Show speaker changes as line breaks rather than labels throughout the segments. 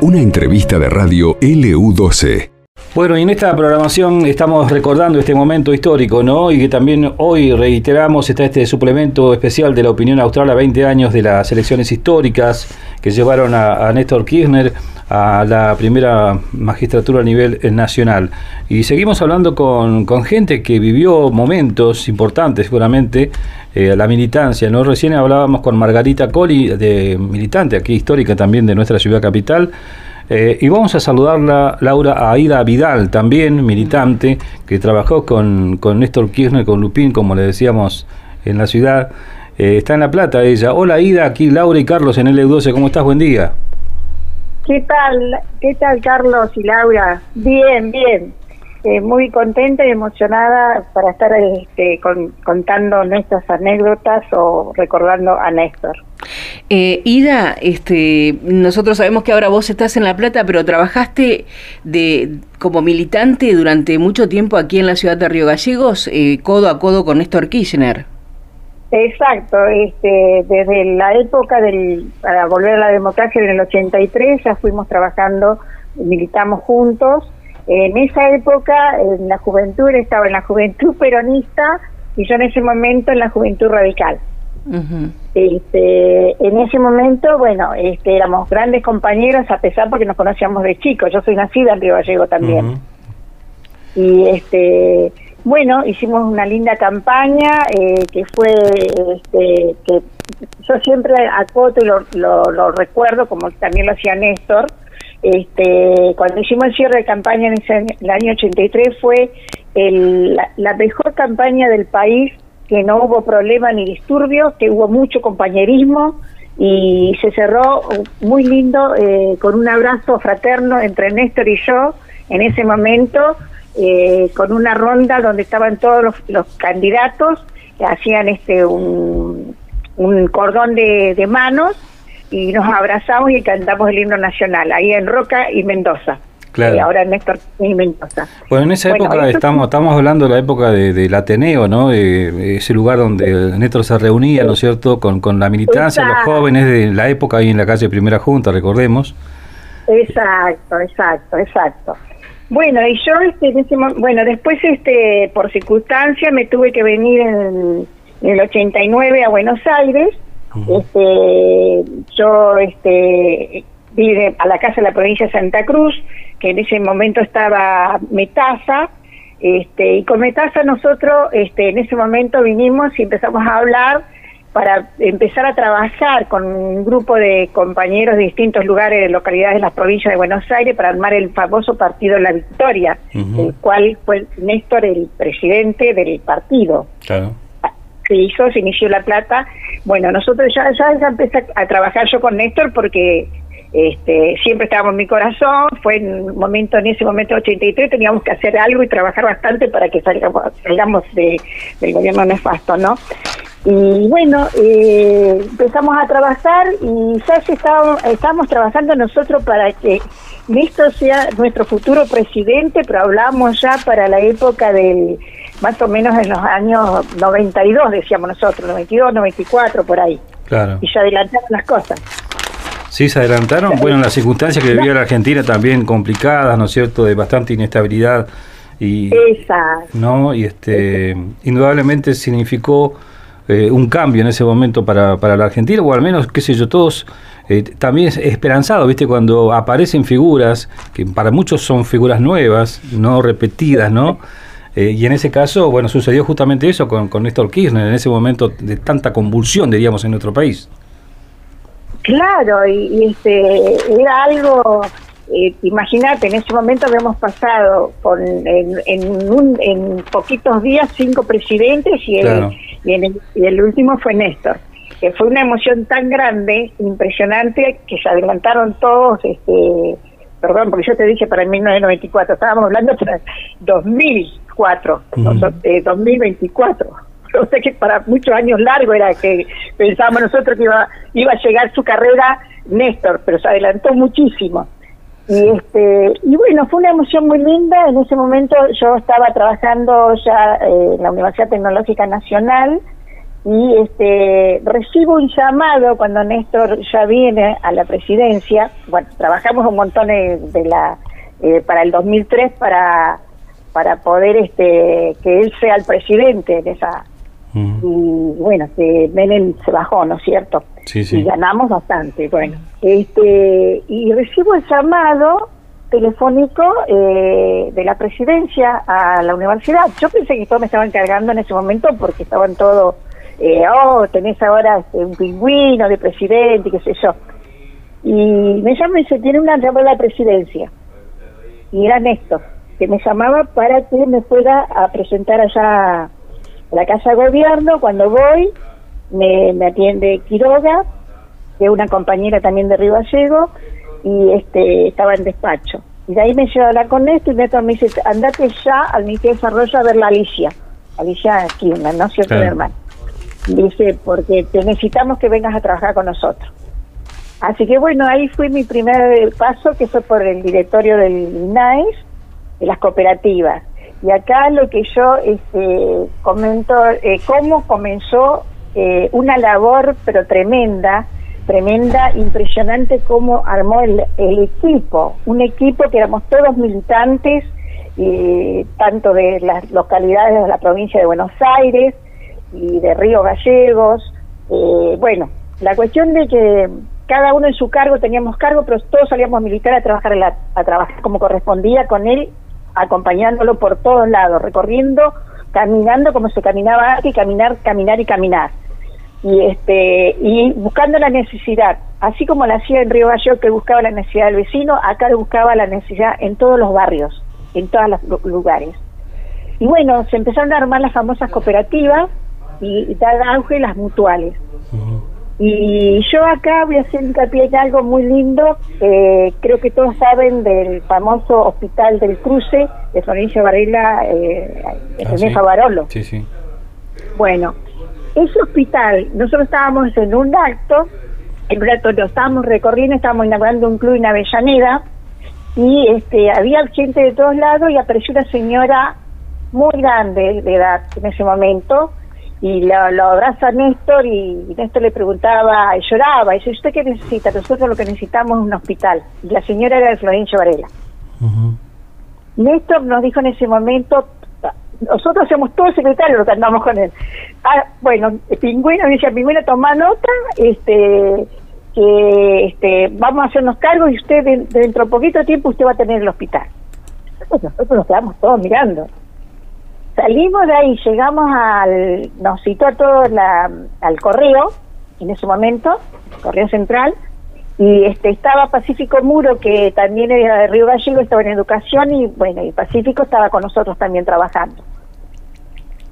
Una entrevista de radio LU12.
Bueno, y en esta programación estamos recordando este momento histórico, ¿no? Y que también hoy reiteramos, está este suplemento especial de la opinión austral a 20 años de las elecciones históricas que llevaron a, Néstor Kirchner a la primera magistratura a nivel nacional. Y seguimos hablando con, gente que vivió momentos importantes, seguramente, eh, la militancia, ¿no? Recién hablábamos con Margarita Coli, de militante aquí histórica también de nuestra ciudad capital, eh, y vamos a saludarla, Laura Aida Vidal, también militante, que trabajó con, con Néstor Kirchner, con Lupín, como le decíamos en la ciudad. Eh, está en La Plata ella. Hola Aida, aquí Laura y Carlos en L12. ¿Cómo estás? Buen día.
¿Qué tal? ¿Qué tal Carlos y Laura? Bien, bien. Eh, muy contenta y emocionada para estar este, contando nuestras anécdotas o recordando a Néstor.
Eh, Ida, este, nosotros sabemos que ahora vos estás en La Plata, pero trabajaste de como militante durante mucho tiempo aquí en la ciudad de Río Gallegos, eh, codo a codo con Néstor Kirchner.
Exacto, este, desde la época del, para volver a la democracia en el 83 ya fuimos trabajando, militamos juntos. En esa época, en la juventud, estaba en la juventud peronista y yo en ese momento en la juventud radical este, en ese momento, bueno, este, éramos grandes compañeros a pesar porque nos conocíamos de chicos. Yo soy nacida en Río Gallego también. Y este, bueno, hicimos una linda campaña eh, que fue, este, que yo siempre acoto y lo, lo, recuerdo como también lo hacía Néstor. Este, cuando hicimos el cierre de campaña en, ese, el año 83 fue el, la mejor campaña del país que no hubo problema ni disturbios, que hubo mucho compañerismo y se cerró muy lindo eh, con un abrazo fraterno entre Néstor y yo en ese momento, eh, con una ronda donde estaban todos los, candidatos, hacían este un, cordón de, de manos y nos abrazamos y cantamos el himno nacional, ahí en Roca y Mendoza. Claro. Y ahora Néstor Mendoza.
Bueno, en esa época estamos estamos hablando de la época del Ateneo, ¿no? ese lugar donde Néstor se reunía, ¿no es cierto?, con, con la militancia, los jóvenes de la época ahí en la calle Primera Junta, recordemos.
Exacto, exacto, exacto. Bueno, y yo, este, bueno, después, este, por circunstancia, me tuve que venir en, en el 89 a Buenos Aires. Este, yo, este, vine a la casa de la provincia de Santa Cruz, que en ese momento estaba Metaza, este, y con Metaza nosotros este, en ese momento vinimos y empezamos a hablar para empezar a trabajar con un grupo de compañeros de distintos lugares, de localidades de las provincias de Buenos Aires, para armar el famoso partido La Victoria, el cual fue Néstor el presidente del partido. Claro. Se hizo, se inició La Plata. Bueno, nosotros ya, ya empecé a trabajar yo con Néstor porque este, siempre estábamos en mi corazón, fue en un momento, en ese momento 83, teníamos que hacer algo y trabajar bastante para que salgamos, salgamos de, del gobierno nefasto, ¿no? Y bueno, eh, empezamos a trabajar y ya estábamos, estábamos trabajando nosotros para que Néstor sea nuestro futuro presidente, pero hablamos ya para la época del, más o menos en los años 92, decíamos nosotros, 92, 94, por ahí. Claro. Y ya adelantaron las cosas.
Sí, se adelantaron. Bueno, las circunstancias que vivía la Argentina también complicadas, ¿no es cierto?, de bastante inestabilidad. Y, ¿no? y este, indudablemente significó eh, un cambio en ese momento para, para la Argentina, o al menos, qué sé yo, todos eh, también esperanzados, ¿viste? Cuando aparecen figuras, que para muchos son figuras nuevas, no repetidas, ¿no? Eh, y en ese caso, bueno, sucedió justamente eso con, con Néstor Kirchner, en ese momento de tanta convulsión, diríamos, en nuestro país.
Claro, y, este era algo, eh, imagínate, en ese momento habíamos pasado con en, en, poquitos días cinco presidentes y el, y, el, último fue Néstor. Que fue una emoción tan grande, impresionante, que se adelantaron todos, este, perdón, porque yo te dije para el 1994, estábamos hablando para 2004, 2024 o sea que para muchos años largo era que pensábamos nosotros que iba, iba a llegar su carrera Néstor, pero se adelantó muchísimo. Y, este, y bueno, fue una emoción muy linda. En ese momento yo estaba trabajando ya eh, en la Universidad Tecnológica Nacional y este recibo un llamado cuando Néstor ya viene a la presidencia, bueno, trabajamos un montón de, la eh, para el 2003 para para poder este que él sea el presidente de esa. Y bueno que Menem se bajó no es cierto y ganamos bastante bueno. Este y recibo el llamado telefónico eh, de la presidencia a la universidad. Yo pensé que todos me estaban cargando en ese momento porque estaban todos eh, oh tenés ahora este, un pingüino de presidente qué sé yo. Y me llama y dice tiene una llamada de la presidencia y era Néstor que me llamaba para que me fuera a presentar allá a la Casa de Gobierno. Cuando voy, me, atiende Quiroga, que es una compañera también de Río Gallego, y este estaba en despacho. Y de ahí me lleva a hablar con Néstor y Néstor me dice, andate ya al Ministerio de Desarrollo a ver la Alicia. Alicia Kirchner, ¿no es cierto, hermano? Dice, porque te necesitamos que vengas a trabajar con nosotros. Así que bueno, ahí fue mi primer paso, que fue por el directorio del INAES, de las cooperativas. Y acá lo que yo este, comento, eh, cómo comenzó eh, una labor, pero tremenda, tremenda, impresionante cómo armó el, equipo, un equipo que éramos todos militantes, y tanto de las localidades de la provincia de Buenos Aires y de Río Gallegos. Eh, bueno, la cuestión de que cada uno en su cargo teníamos cargo, pero todos salíamos militar a trabajar, a trabajar como correspondía con él acompañándolo por todos lados, recorriendo, caminando como se caminaba antes, caminar, caminar y caminar. Y este y buscando la necesidad, así como la hacía en Río Gallo que buscaba la necesidad del vecino, acá buscaba la necesidad en todos los barrios, en todos los lugares. Y bueno, se empezaron a armar las famosas cooperativas y, dar auge las mutuales. Y yo acá voy a hacer hincapié en algo muy lindo. Eh, creo que todos saben del famoso hospital del cruce de Florencia Varela, eh, ah, sí. Barolo.
Sí, sí.
Bueno, ese hospital, nosotros estábamos en un acto, en un acto lo estábamos recorriendo, estábamos inaugurando un club en Avellaneda, y este había gente de todos lados y apareció una señora muy grande de edad en ese momento, y lo, lo, abraza Néstor y Néstor le preguntaba, y lloraba, y dice, ¿usted qué necesita? Nosotros lo que necesitamos es un hospital. Y la señora era de Florencio Varela. Néstor nos dijo en ese momento, nosotros somos todos secretarios los que andamos con él. Ah, bueno, Pingüino, dice, Pingüino toma nota, este que este, vamos a hacernos cargo y usted dentro de poquito tiempo usted va a tener el hospital. nosotros nos quedamos todos mirando. Salimos de ahí, llegamos al, nos citó a todos la, al correo, en ese momento, correo central, y este estaba Pacífico Muro, que también era de Río Gallego, estaba en educación, y bueno, y Pacífico estaba con nosotros también trabajando.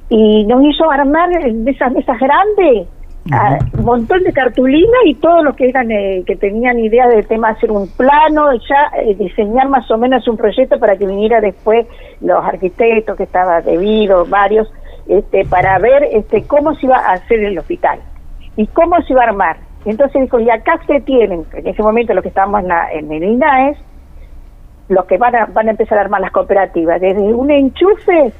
Y nos hizo armar esas mesas grandes, un montón de cartulina y todos los que eran eh, que tenían idea del tema hacer un plano ya eh, diseñar más o menos un proyecto para que viniera después los arquitectos que estaba debido varios este para ver este cómo se iba a hacer el hospital y cómo se iba a armar. Entonces dijo y acá se tienen en ese momento los que estábamos en, la, en el INAES los que van a, van a empezar a armar las cooperativas desde un enchufe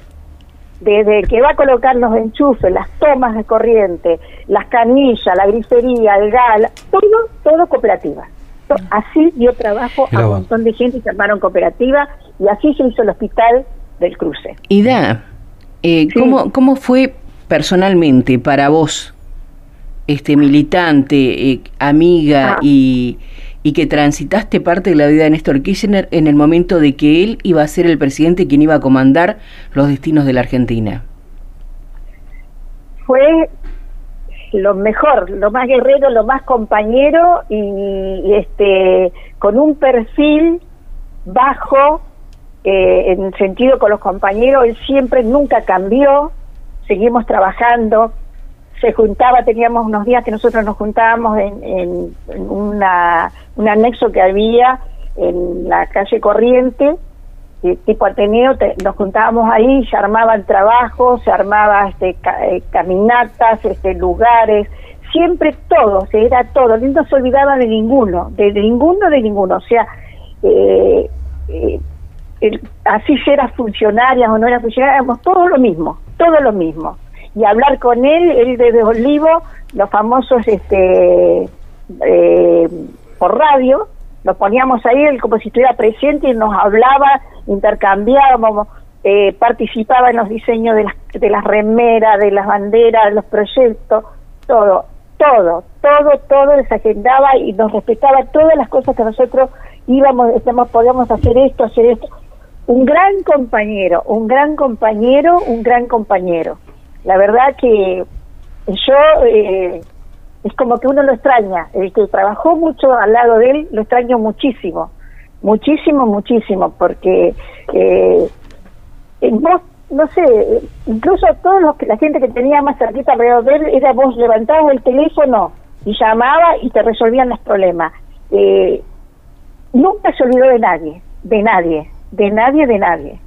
desde que va a colocar los enchufes, las tomas de corriente, las canillas, la grifería, el gal, todo, todo cooperativa. Así dio trabajo a un montón de gente que armaron cooperativa y así se hizo el hospital del cruce.
Ida, eh, ¿cómo, ¿cómo fue personalmente para vos, este militante, eh, amiga ah. y y que transitaste parte de la vida de Néstor Kirchner en el momento de que él iba a ser el presidente quien iba a comandar los destinos de la Argentina?
Fue lo mejor, lo más guerrero, lo más compañero y, este con un perfil bajo eh, en sentido con los compañeros, él siempre nunca cambió, seguimos trabajando, se juntaba, teníamos unos días que nosotros nos juntábamos en, una, un anexo que había en la calle Corriente, tipo Ateneo, nos juntábamos ahí, se armaban trabajos, se armaban este, eh, caminatas, este, lugares, siempre todo, era todo, no se olvidaba de ninguno, de, ninguno, de ninguno, o sea, eh, eh, así si eras funcionaria o no eras funcionaria, éramos todo lo mismo, todo lo mismo y hablar con él, él desde Olivo, los famosos este eh, por radio, lo poníamos ahí, él como si estuviera presente y nos hablaba, intercambiábamos, eh, participaba en los diseños de las, de las remeras, de las banderas, de los proyectos, todo, todo, todo, todo desagendaba y nos respetaba todas las cosas que nosotros íbamos, decíamos, podíamos hacer esto, hacer esto. Un gran compañero, un gran compañero, un gran compañero. La verdad que yo eh, es como que uno lo extraña. El que trabajó mucho al lado de él lo extraño muchísimo, muchísimo, muchísimo, porque eh, vos, no sé, incluso todos los que la gente que tenía más cerquita alrededor de él era vos levantabas el teléfono y llamaba y te resolvían los problemas. Eh, nunca se olvidó de nadie, de nadie, de nadie, de nadie.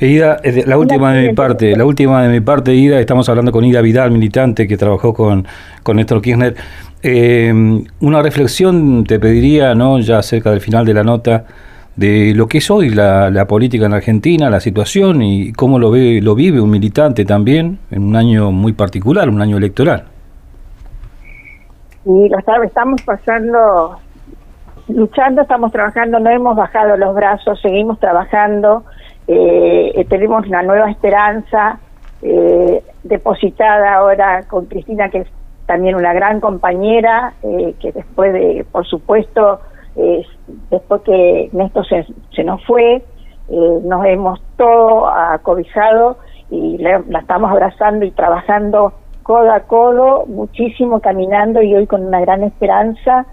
Ida, eh, la última de mi parte, la última de mi parte, Ida, estamos hablando con Ida Vidal, militante que trabajó con, con Néstor Kirchner. Eh, una reflexión te pediría, ¿no? ya cerca del final de la nota, de lo que es hoy la, la, política en Argentina, la situación y cómo lo ve, lo vive un militante también en un año muy particular, un año electoral.
Y lo estamos pasando, luchando, estamos trabajando, no hemos bajado los brazos, seguimos trabajando eh, tenemos una nueva esperanza eh, depositada ahora con Cristina, que es también una gran compañera, eh, que después de, por supuesto, después que Néstor se, se nos fue, eh, nos hemos todo acobijado y la estamos abrazando y trabajando codo a codo, muchísimo caminando y hoy con una gran esperanza,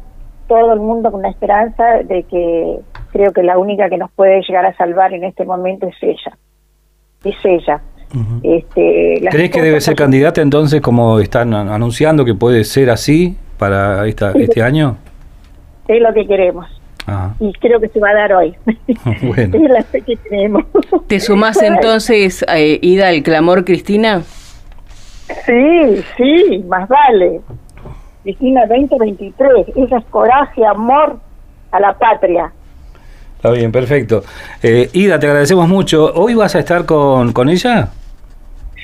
todo el mundo con una esperanza de que creo que la única que nos puede llegar a salvar en este momento es ella. Es ella.
este, ¿Crees que debe ser candidata entonces, como están anunciando que puede ser así para esta, este año?
Es lo que queremos. Y creo que se va a dar hoy.
Bueno. es la fe que tenemos. ¿Te sumás entonces, eh, Ida, al clamor, Cristina?
Sí, sí, más vale. Cristina 2023, esa es coraje, amor a la patria.
Está bien, perfecto. Eh, Ida, te agradecemos mucho. ¿Hoy vas a estar con, con ella?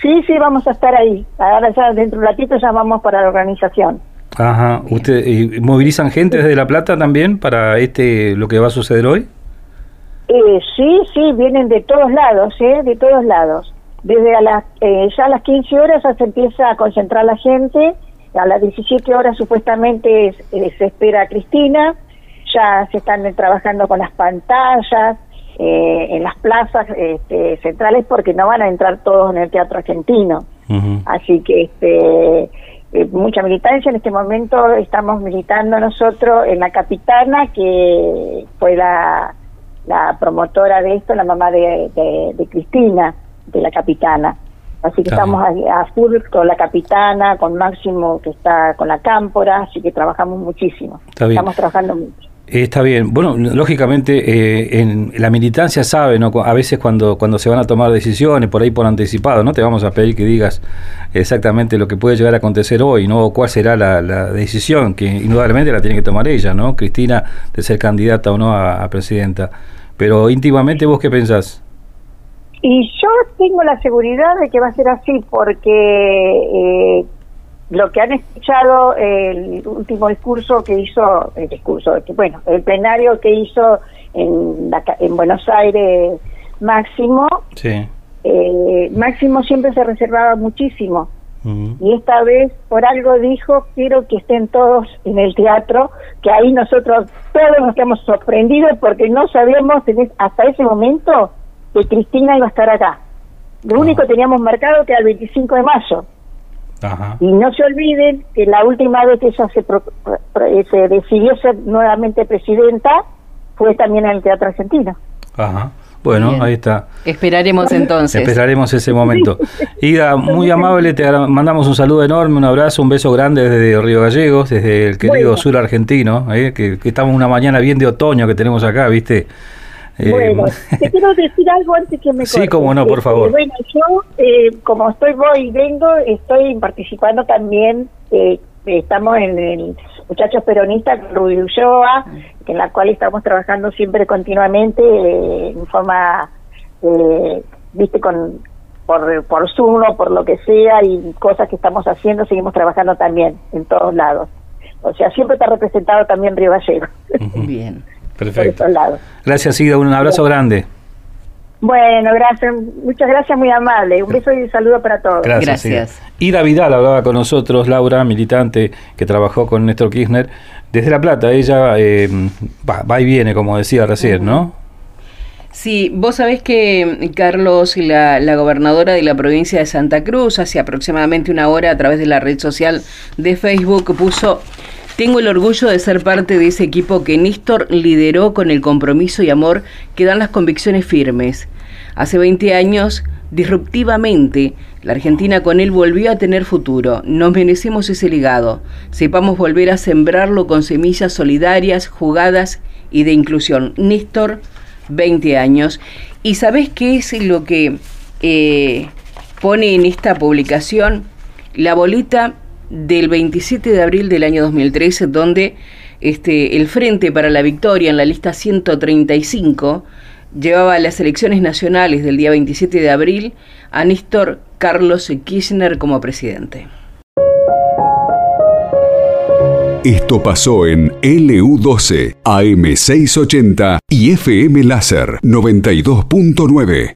Sí, sí, vamos a estar ahí. Ahora ya dentro de un ratito ya vamos para la organización.
Ajá. ¿Usted movilizan gente desde La Plata también para este lo que va a suceder hoy?
Eh, sí, sí, vienen de todos lados, ¿eh? De todos lados. Desde a las, eh, ya a las 15 horas ya se empieza a concentrar la gente. A las 17 horas supuestamente eh, se espera a Cristina ya se están trabajando con las pantallas eh, en las plazas este, centrales porque no van a entrar todos en el teatro argentino. Así que este, eh, mucha militancia. En este momento estamos militando nosotros en la capitana, que fue la, la promotora de esto, la mamá de, de, Cristina, de la capitana. Así que estamos a, a, full con la capitana, con Máximo que está con la cámpora, así que trabajamos muchísimo. Estamos trabajando mucho.
Está bien. Bueno, lógicamente eh, en la militancia sabe, ¿no? A veces cuando, cuando se van a tomar decisiones por ahí por anticipado, no te vamos a pedir que digas exactamente lo que puede llegar a acontecer hoy, ¿no? O cuál será la, decisión, que indudablemente la tiene que tomar ella, ¿no? Cristina, de ser candidata o no a, presidenta. Pero íntimamente, ¿vos qué pensás?
Y yo tengo la seguridad de que va a ser así, porque eh, lo que han escuchado el último discurso que hizo, el discurso, bueno, el plenario que hizo en, en Buenos Aires Máximo, eh, Máximo siempre se reservaba muchísimo. Y esta vez por algo dijo, quiero que estén todos en el teatro, que ahí nosotros todos nos quedamos sorprendidos porque no sabíamos hasta ese momento que Cristina iba a estar acá. Lo único que teníamos marcado que era el 25 de mayo. Y no se olviden que la última vez que ella se, se decidió ser nuevamente presidenta fue también en el Teatro Argentino.
Ajá. Bueno, ahí está.
Esperaremos entonces.
Esperaremos ese momento. Ida, muy amable, te mandamos un saludo enorme, un abrazo, un beso grande desde Río Gallegos, desde el querido sur argentino, ¿eh? que, que, estamos una mañana bien de otoño que tenemos acá, ¿viste?
Bueno, eh, te quiero decir algo antes que me
Sí, como no, por este, favor.
bueno, yo, eh, como estoy voy y vengo, estoy participando también, eh, estamos en el Muchachos Peronistas, Rubio Ulloa, en la cual estamos trabajando siempre continuamente en forma, viste, con por, por Zoom o por lo que sea y cosas que estamos haciendo, seguimos trabajando también en todos lados. O sea, siempre está representado también Río Gallego.
Bien, perfecto. Gracias, Ida, un abrazo grande.
Bueno, gracias, muchas gracias, muy amable. Un beso y un saludo para todos.
Gracias. gracias. Ida Vidal hablaba con nosotros, Laura, militante que trabajó con Néstor Kirchner. Desde La Plata, ella eh, va, y viene, como decía recién, ¿no?
Sí, vos sabés que Carlos, la, la gobernadora de la provincia de Santa Cruz, hace aproximadamente una hora a través de la red social de Facebook puso tengo el orgullo de ser parte de ese equipo que Néstor lideró con el compromiso y amor que dan las convicciones firmes. Hace 20 años, disruptivamente, la Argentina con él volvió a tener futuro. Nos merecemos ese legado. Sepamos volver a sembrarlo con semillas solidarias, jugadas y de inclusión. Néstor, 20 años. ¿Y sabés qué es lo que eh, pone en esta publicación? La bolita del 27 de abril del año 2013, donde este, el Frente para la Victoria en la lista 135 llevaba a las elecciones nacionales del día 27 de abril a Néstor Carlos Kirchner como presidente.
Esto pasó en LU12, AM680 y FM Láser 92.9.